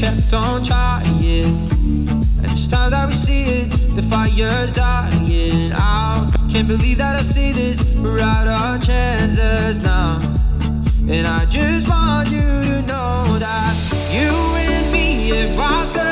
kept on trying. And it's time that we see it, the fire's dying out. Can't believe that I see this, we're out our chances now. And I just want you to know that you and me, it was good,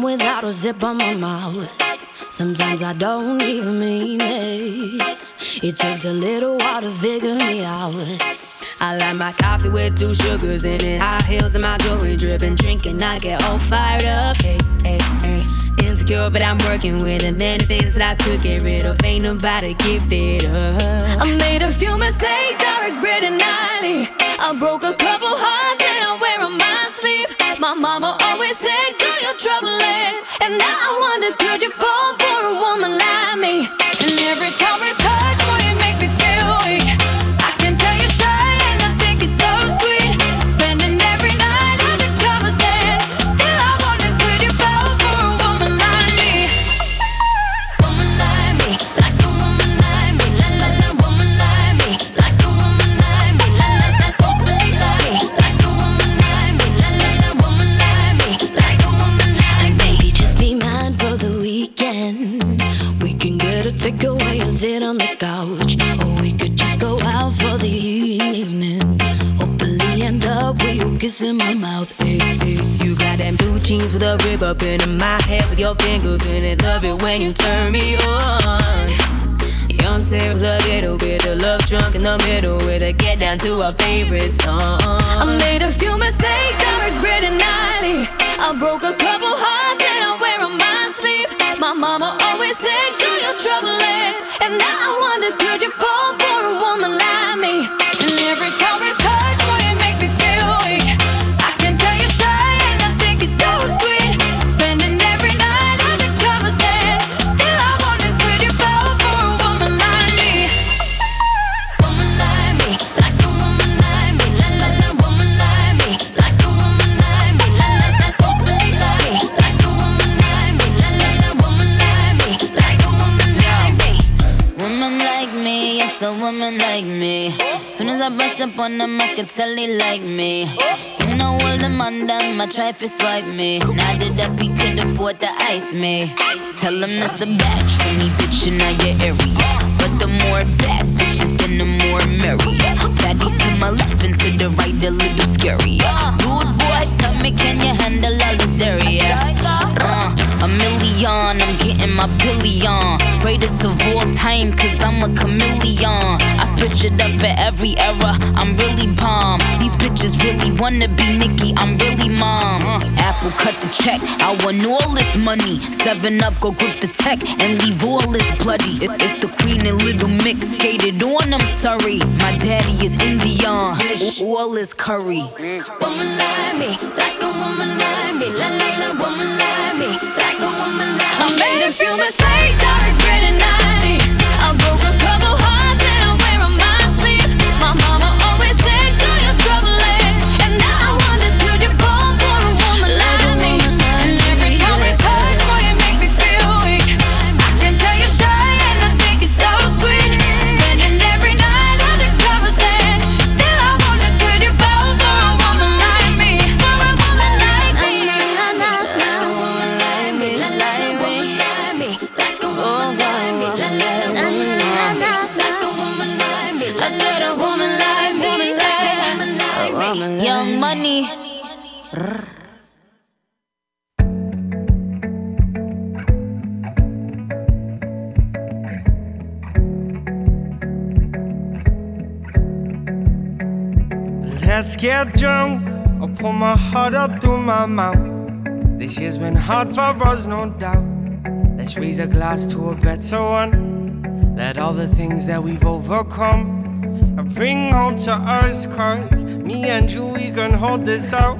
Without a zip on my mouth. Sometimes I don't even mean it. It takes a little while to figure me out. I like my coffee with two sugars in it. High heels and my jewelry dripping. Drinking, I get all fired up. Hey, hey, hey. Insecure, but I'm working with it. Many things that I could get rid of. Ain't nobody give it up. I made a few mistakes, I regret it nightly. I broke a couple hearts and I wear on my sleeve. My mama always said, Do your troubling. And now I wonder, could you fall down to our favorite song. I made a few mistakes, I regret it nightly. I broke a couple hearts and I wear on my sleeve. My mama always said, Do your troubling. And now I wonder, could you fall brush up on them, I can tell they like me. You know all the man them, I try to swipe me. Now that up, he could afford to ice me. Tell him that's a batch for me, bitch, in your area. But the more bad bitches, then the more merry. Baddies to my left and to the right, a little scarier. Good boy, tell me, can you handle all this dairy? Uh, a million, I'm getting my billion. Greatest of all time, cause I'm a chameleon. I switch it up for every era, I'm really bomb. These bitches really wanna be Nicki, I'm really mom. Uh, Apple cut the check, I want all this money. Seven up, go grip the tech and leave all this bloody. It's the queen and little mix, skated on, I'm sorry. My daddy is Indian, all this curry. Woman like me, like a woman like me, la la la, woman like me, like a woman like me. I made a few mistakes, pour up through my mouth. This year's been hard for us, no doubt. Let's raise a glass to a better one. Let all the things that we've overcome bring home to us, cause me and you, we can hold this out.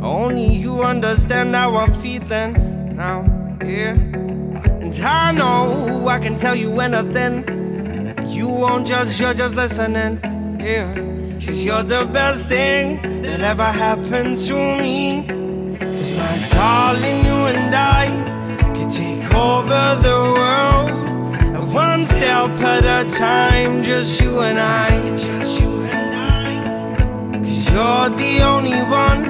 Only you understand how I'm feeling now, yeah. And I know I can tell you anything. You won't judge, you're just listening, yeah. Cause you're the best thing that ever happened to me. Cause my darling, you and I could take over the world. And one step at a time, just you and I. Just you and i Cause you're the only one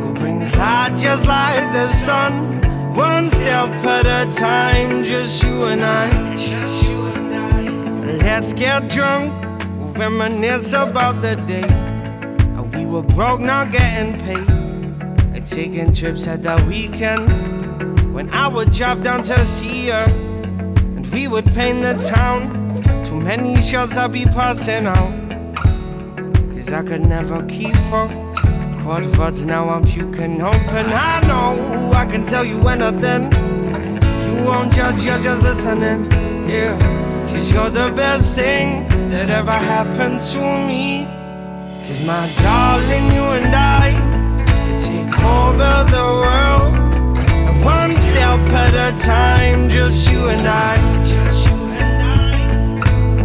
who brings light just like the sun. One step at a time, just you and I. Just you and I. Let's get drunk, reminisce about the days we were broke, not getting paid. Like taking trips at the weekend when I would drive down to see her and we would paint the town. Too many shots I'd be passing out. Cause I could never keep up. Quad words now I'm puking open. I know I can tell you anything. You won't judge, you're just listening. Yeah, cause you're the best thing that ever happened to me. Cause my darling, you and I can take over the world. And one step at a time, just you and I.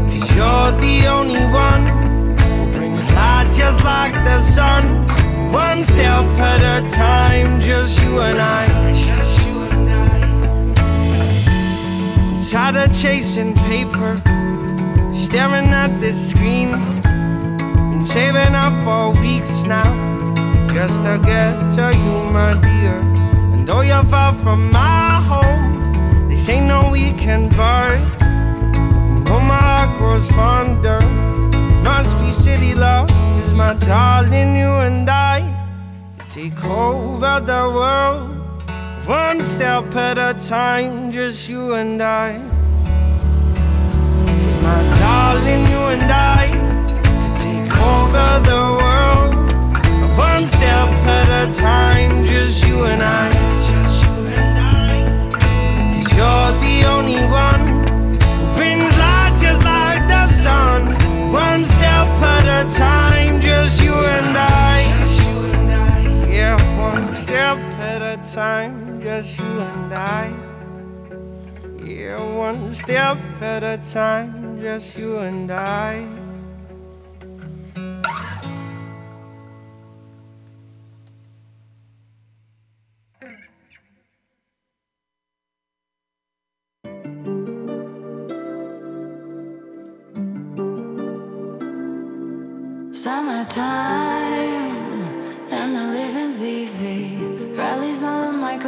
Cause you're the only one who brings light just like the sun. One step at a time, just you and I. I'm tired of chasing paper, staring at this screen. Been saving up for weeks now, just to get to you, my dear. And though you're far from my home, this ain't no weekend. You know my heart grows fonder. Must be city love, cause my darling, you and I take over the world. One step at a time, just you and I. My darling, you and I can take over the world. One step at a time, just you and I. Cause you're the only one who brings light just like the sun. One step at a time, just you and I. Yeah, one step at a time, just you and I. Yeah, one step at a time, just you and I. Summertime.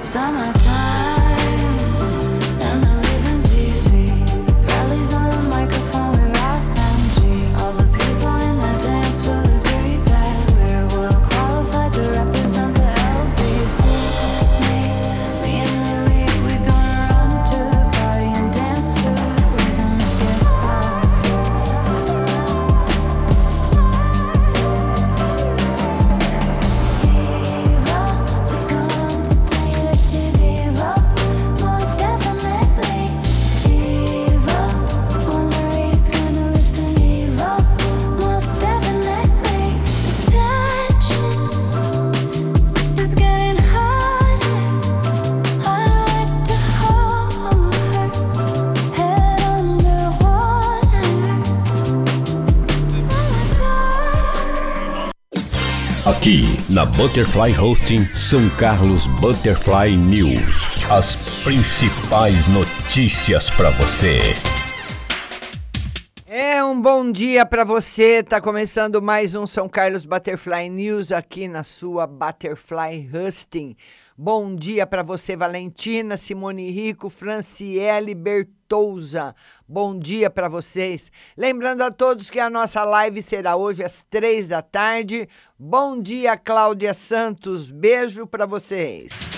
Summertime Aqui na Butterfly Hosting São Carlos Butterfly News. As principais notícias para você. É um bom dia para você. Tá começando mais um São Carlos Butterfly News aqui na sua Butterfly Husting. Bom dia para você, Valentina, Simone Rico, Franciele Bertouza. Bom dia para vocês. Lembrando a todos que a nossa live será hoje às três da tarde. Bom dia, Cláudia Santos. Beijo para vocês.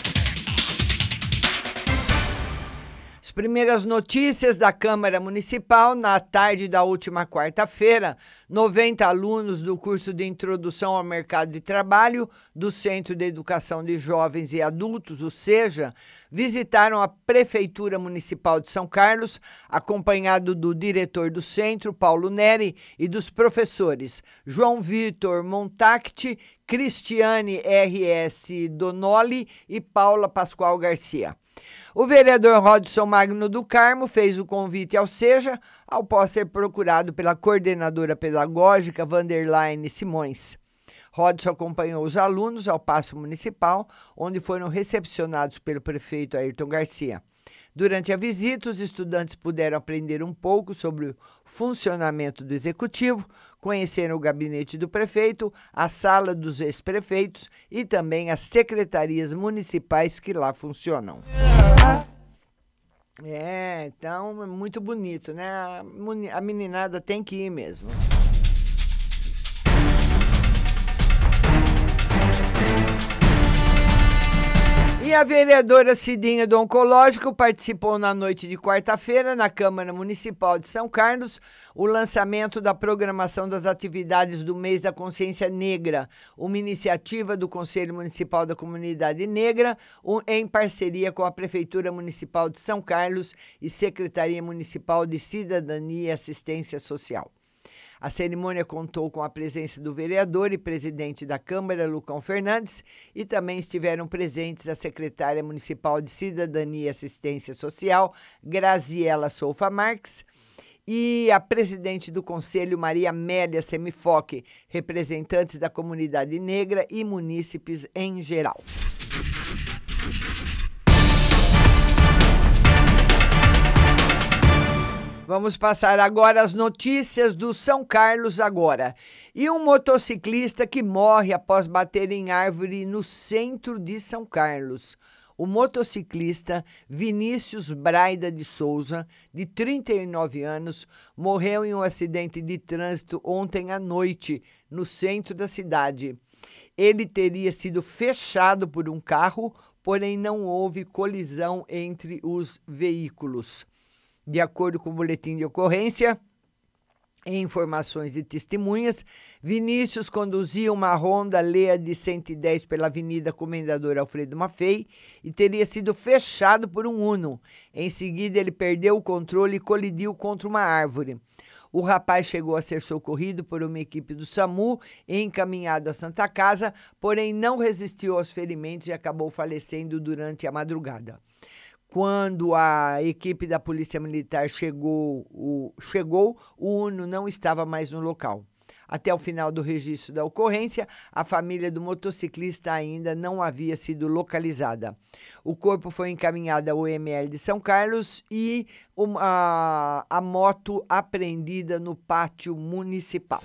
As primeiras notícias da Câmara Municipal na tarde da última quarta-feira, 90 alunos do curso de Introdução ao Mercado de Trabalho do Centro de Educação de Jovens e Adultos, o SEJA, visitaram a Prefeitura Municipal de São Carlos, acompanhado do diretor do centro, Paulo Neri, e dos professores João Vitor Montacti, Cristiane R.S. Donoli e Paula Pascoal Garcia. O vereador Rodson Magno do Carmo fez o convite ao SEJA, ao ser procurado pela coordenadora pedagógica Vanderlaine Simões. Rodson acompanhou os alunos ao Paço Municipal, onde foram recepcionados pelo prefeito Ayrton Garcia. Durante a visita, os estudantes puderam aprender um pouco sobre o funcionamento do executivo, conheceram o gabinete do prefeito, a sala dos ex-prefeitos e também as secretarias municipais que lá funcionam. É, então é muito bonito, né? A meninada tem que ir mesmo. E a vereadora Cidinha do Oncológico participou na noite de quarta-feira, na Câmara Municipal de São Carlos, o lançamento da programação das atividades do Mês da Consciência Negra, uma iniciativa do Conselho Municipal da Comunidade Negra, em parceria com a Prefeitura Municipal de São Carlos e Secretaria Municipal de Cidadania e Assistência Social. A cerimônia contou com a presença do vereador e presidente da Câmara, Lucão Fernandes, e também estiveram presentes a secretária municipal de Cidadania e Assistência Social, Graziela Soufa Marques, e a presidente do Conselho, Maria Amélia Semifoque, representantes da comunidade negra e munícipes em geral. Vamos passar agora as notícias do São Carlos agora. E um motociclista que morre após bater em árvore no centro de São Carlos. O motociclista Vinícius Braida de Souza, de 39 anos, morreu em um acidente de trânsito ontem à noite, no centro da cidade. Ele teria sido fechado por um carro, porém não houve colisão entre os veículos. De acordo com o boletim de ocorrência, em informações de testemunhas, Vinícius conduzia uma Honda Lea de 110 pela Avenida Comendador Alfredo Maffei e teria sido fechado por um Uno. Em seguida, ele perdeu o controle e colidiu contra uma árvore. O rapaz chegou a ser socorrido por uma equipe do SAMU e encaminhado à Santa Casa, porém não resistiu aos ferimentos e acabou falecendo durante a madrugada. Quando a equipe da Polícia Militar chegou, o, chegou, o Uno não estava mais no local. Até o final do registro da ocorrência, a família do motociclista ainda não havia sido localizada. O corpo foi encaminhado ao ML de São Carlos e uma, a, a moto apreendida no pátio municipal.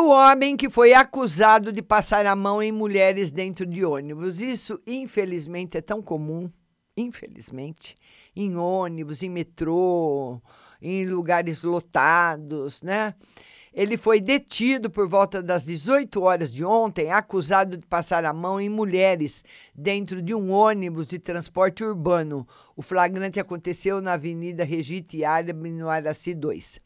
O homem que foi acusado de passar a mão em mulheres dentro de ônibus. Isso, infelizmente, é tão comum. Infelizmente, em ônibus, em metrô, em lugares lotados, né? Ele foi detido por volta das 18 horas de ontem, acusado de passar a mão em mulheres dentro de um ônibus de transporte urbano. O flagrante aconteceu na Avenida Regite Árabe, no Araci 2.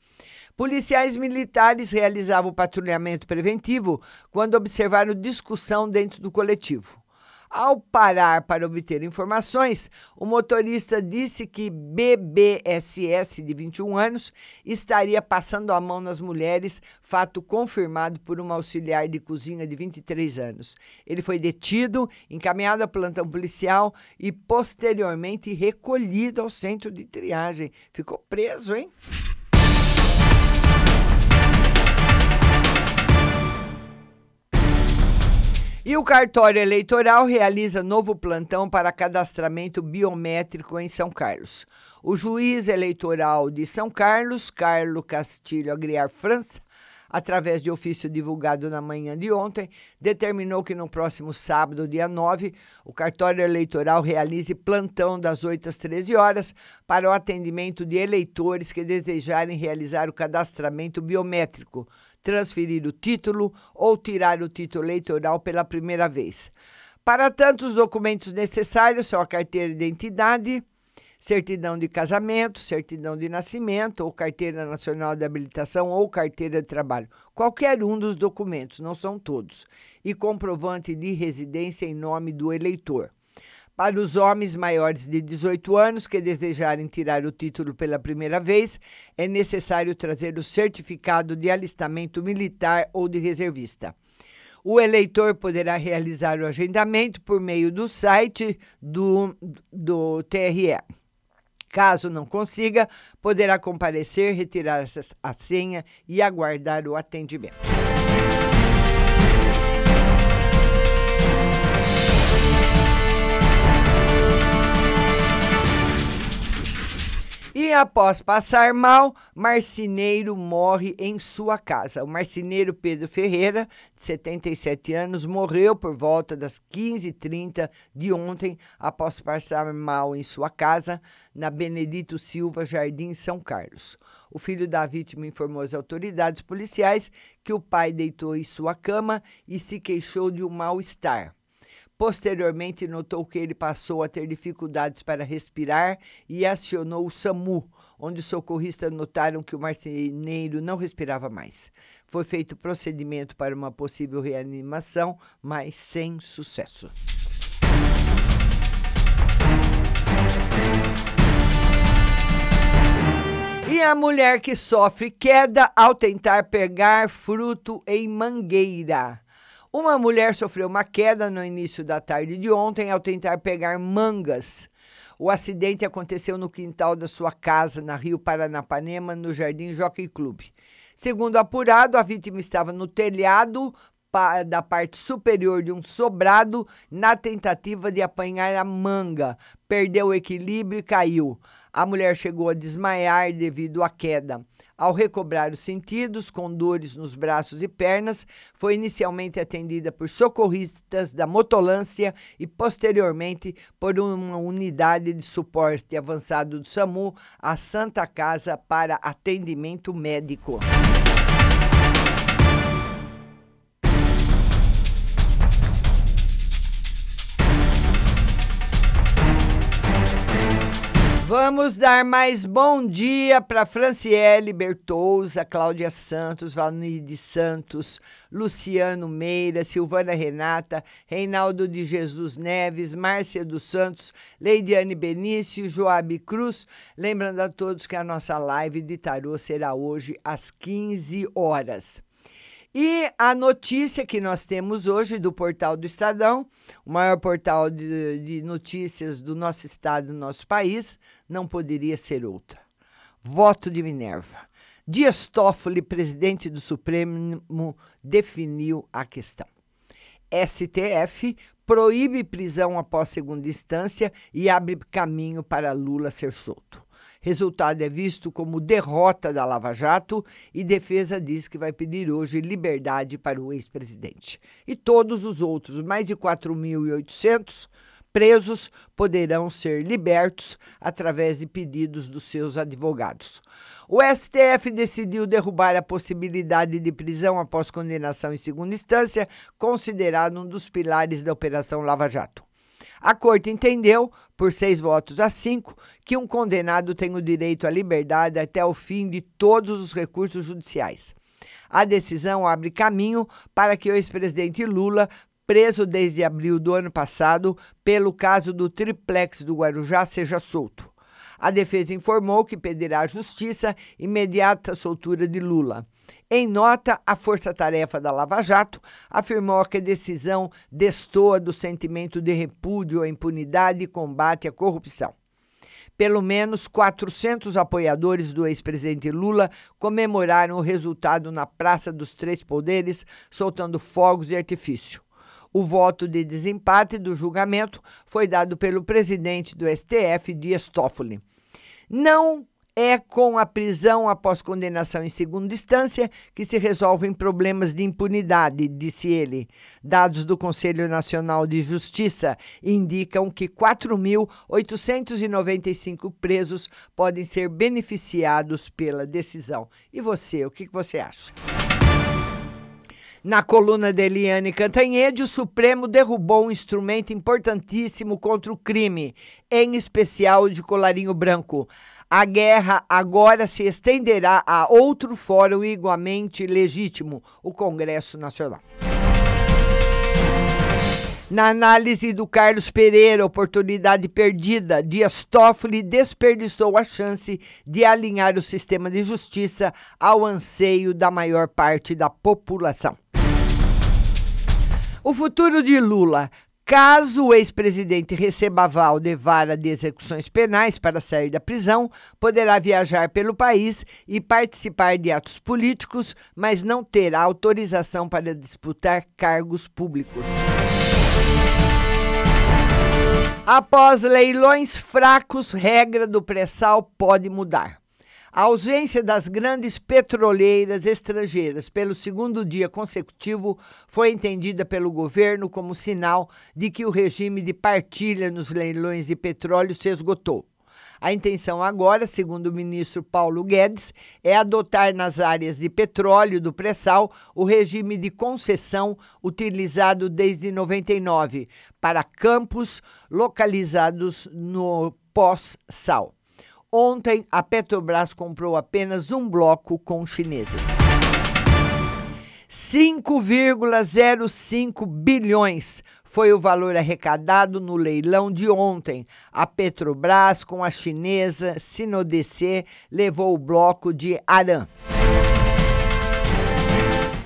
Policiais militares realizavam patrulhamento preventivo quando observaram discussão dentro do coletivo. Ao parar para obter informações, o motorista disse que BBSS, de 21 anos, estaria passando a mão nas mulheres, fato confirmado por uma auxiliar de cozinha de 23 anos. Ele foi detido, encaminhado ao plantão policial e posteriormente recolhido ao centro de triagem. Ficou preso, hein? E o cartório eleitoral realiza novo plantão para cadastramento biométrico em São Carlos. O juiz eleitoral de São Carlos, Carlos Castilho Agriar França, através de ofício divulgado na manhã de ontem, determinou que no próximo sábado, dia 9, o cartório eleitoral realize plantão das 8 às 13 horas para o atendimento de eleitores que desejarem realizar o cadastramento biométrico transferir o título ou tirar o título eleitoral pela primeira vez. Para tanto, os documentos necessários são a carteira de identidade, certidão de casamento, certidão de nascimento, ou carteira nacional de habilitação ou carteira de trabalho. Qualquer um dos documentos, não são todos. E comprovante de residência em nome do eleitor. Para os homens maiores de 18 anos que desejarem tirar o título pela primeira vez, é necessário trazer o certificado de alistamento militar ou de reservista. O eleitor poderá realizar o agendamento por meio do site do, do TRE. Caso não consiga, poderá comparecer, retirar a senha e aguardar o atendimento. Após passar mal, marceneiro morre em sua casa. O marceneiro Pedro Ferreira, de 77 anos, morreu por volta das 15h30 de ontem, após passar mal em sua casa, na Benedito Silva, Jardim São Carlos. O filho da vítima informou às autoridades policiais que o pai deitou em sua cama e se queixou de um mal-estar. Posteriormente, notou que ele passou a ter dificuldades para respirar e acionou o SAMU, onde os socorristas notaram que o marceneiro não respirava mais. Foi feito procedimento para uma possível reanimação, mas sem sucesso. E a mulher que sofre queda ao tentar pegar fruto em mangueira. Uma mulher sofreu uma queda no início da tarde de ontem ao tentar pegar mangas. O acidente aconteceu no quintal da sua casa, na Rio Paranapanema, no Jardim Jockey Club. Segundo apurado, a vítima estava no telhado da parte superior de um sobrado na tentativa de apanhar a manga. Perdeu o equilíbrio e caiu. A mulher chegou a desmaiar devido à queda. Ao recobrar os sentidos, com dores nos braços e pernas, foi inicialmente atendida por socorristas da motolância e posteriormente por uma unidade de suporte avançado do SAMU à Santa Casa para atendimento médico. Vamos dar mais bom dia para Franciele Bertouza, Cláudia Santos, Valnide Santos, Luciano Meira, Silvana Renata, Reinaldo de Jesus Neves, Márcia dos Santos, Leidiane Benício, Joabe Cruz. Lembrando a todos que a nossa live de tarô será hoje às 15 horas. E a notícia que nós temos hoje do portal do Estadão, o maior portal de, de notícias do nosso estado, do nosso país, não poderia ser outra. Voto de Minerva. Dias Toffoli, presidente do Supremo, definiu a questão. STF proíbe prisão após segunda instância e abre caminho para Lula ser solto. Resultado é visto como derrota da Lava Jato e defesa diz que vai pedir hoje liberdade para o ex-presidente. E todos os outros, mais de 4.800 presos, poderão ser libertos através de pedidos dos seus advogados. O STF decidiu derrubar a possibilidade de prisão após condenação em segunda instância, considerado um dos pilares da Operação Lava Jato. A corte entendeu, por seis votos a cinco, que um condenado tem o direito à liberdade até o fim de todos os recursos judiciais. A decisão abre caminho para que o ex-presidente Lula preso desde abril do ano passado pelo caso do triplex do Guarujá, seja solto. A defesa informou que pedirá à justiça imediata soltura de Lula. Em nota, a força-tarefa da Lava Jato afirmou que a decisão destoa do sentimento de repúdio à impunidade e combate à corrupção. Pelo menos 400 apoiadores do ex-presidente Lula comemoraram o resultado na Praça dos Três Poderes, soltando fogos de artifício. O voto de desempate do julgamento foi dado pelo presidente do STF, Dias Toffoli. Não é com a prisão após condenação em segunda instância que se resolvem problemas de impunidade, disse ele. Dados do Conselho Nacional de Justiça indicam que 4.895 presos podem ser beneficiados pela decisão. E você, o que você acha? Na coluna de Eliane Cantanhede, o Supremo derrubou um instrumento importantíssimo contra o crime, em especial de colarinho branco. A guerra agora se estenderá a outro fórum igualmente legítimo, o Congresso Nacional. Na análise do Carlos Pereira, oportunidade perdida, Dias Toffoli desperdiçou a chance de alinhar o sistema de justiça ao anseio da maior parte da população. O futuro de Lula. Caso o ex-presidente receba aval de vara de execuções penais para sair da prisão, poderá viajar pelo país e participar de atos políticos, mas não terá autorização para disputar cargos públicos. Após leilões fracos, regra do pré-sal pode mudar. A ausência das grandes petroleiras estrangeiras pelo segundo dia consecutivo foi entendida pelo governo como sinal de que o regime de partilha nos leilões de petróleo se esgotou. A intenção agora, segundo o ministro Paulo Guedes, é adotar nas áreas de petróleo do pré-sal o regime de concessão utilizado desde 99 para campos localizados no pós-sal. Ontem, a Petrobras comprou apenas um bloco com chineses. 5,05 bilhões foi o valor arrecadado no leilão de ontem. A Petrobras, com a chinesa Sinodc, levou o bloco de Aran.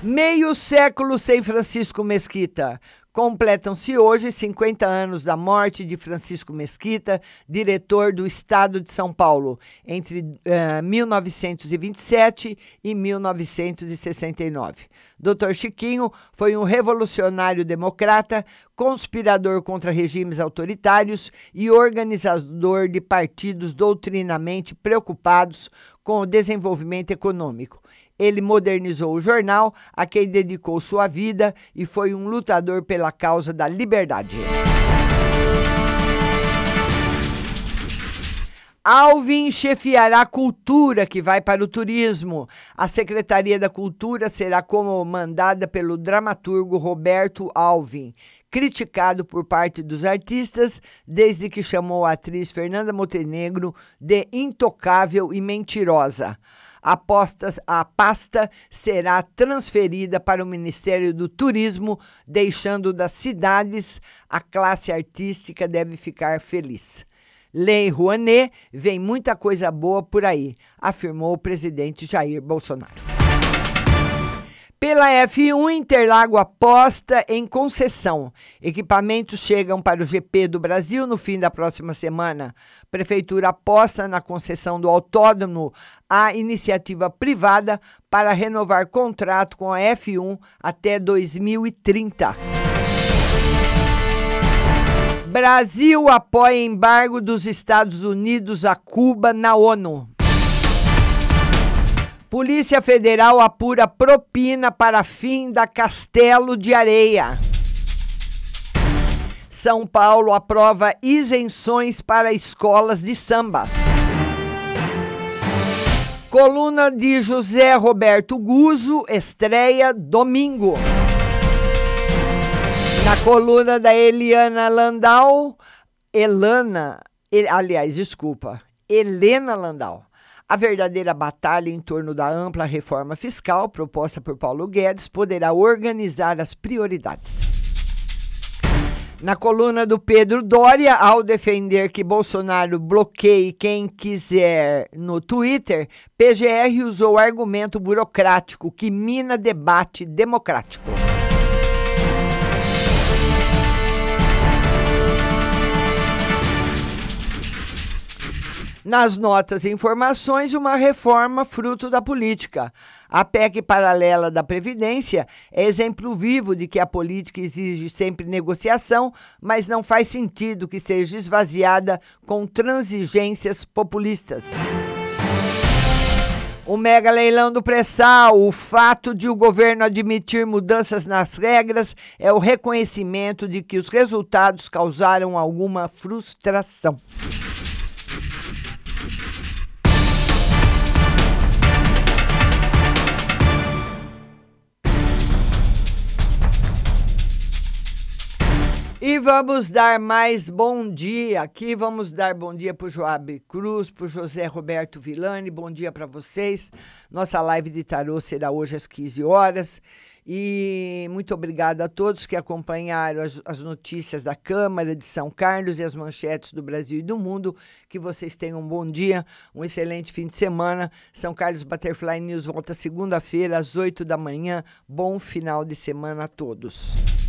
Meio século sem Francisco Mesquita. Completam-se hoje 50 anos da morte de Francisco Mesquita, diretor do Estado de São Paulo, entre uh, 1927 e 1969. Dr. Chiquinho foi um revolucionário democrata, conspirador contra regimes autoritários e organizador de partidos doutrinamente preocupados com o desenvolvimento econômico. Ele modernizou o jornal, a quem dedicou sua vida e foi um lutador pela causa da liberdade. Alvin chefiará a cultura que vai para o turismo. A Secretaria da Cultura será comandada pelo dramaturgo Roberto Alvin, criticado por parte dos artistas desde que chamou a atriz Fernanda Montenegro de intocável e mentirosa. A, a pasta será transferida para o Ministério do Turismo, deixando das cidades a classe artística deve ficar feliz. Lei Rouanet, vem muita coisa boa por aí, afirmou o presidente Jair Bolsonaro. Pela F1, Interlago aposta em concessão. Equipamentos chegam para o GP do Brasil no fim da próxima semana. Prefeitura aposta na concessão do autódromo à iniciativa privada para renovar contrato com a F1 até 2030. Brasil apoia embargo dos Estados Unidos a Cuba na ONU. Polícia Federal apura propina para fim da Castelo de Areia. São Paulo aprova isenções para escolas de samba. Coluna de José Roberto Guzo estreia domingo. Na coluna da Eliana Landau, Elana, aliás, desculpa, Helena Landau. A verdadeira batalha em torno da ampla reforma fiscal proposta por Paulo Guedes poderá organizar as prioridades. Na coluna do Pedro Doria, ao defender que Bolsonaro bloqueie quem quiser no Twitter, PGR usou argumento burocrático que mina debate democrático. Nas notas e informações, uma reforma fruto da política. A PEC paralela da Previdência é exemplo vivo de que a política exige sempre negociação, mas não faz sentido que seja esvaziada com transigências populistas. O mega leilão do pré-sal, o fato de o governo admitir mudanças nas regras é o reconhecimento de que os resultados causaram alguma frustração. E vamos dar mais bom dia. Aqui vamos dar bom dia para o Joab Cruz, para o José Roberto Villani. Bom dia para vocês. Nossa live de tarô será hoje às 15 horas. E muito obrigada a todos que acompanharam as, as, notícias da Câmara de São Carlos e as manchetes do Brasil e do mundo. Que vocês tenham um bom dia, um excelente fim de semana. São Carlos Butterfly News volta segunda-feira às 8 da manhã. Bom final de semana a todos.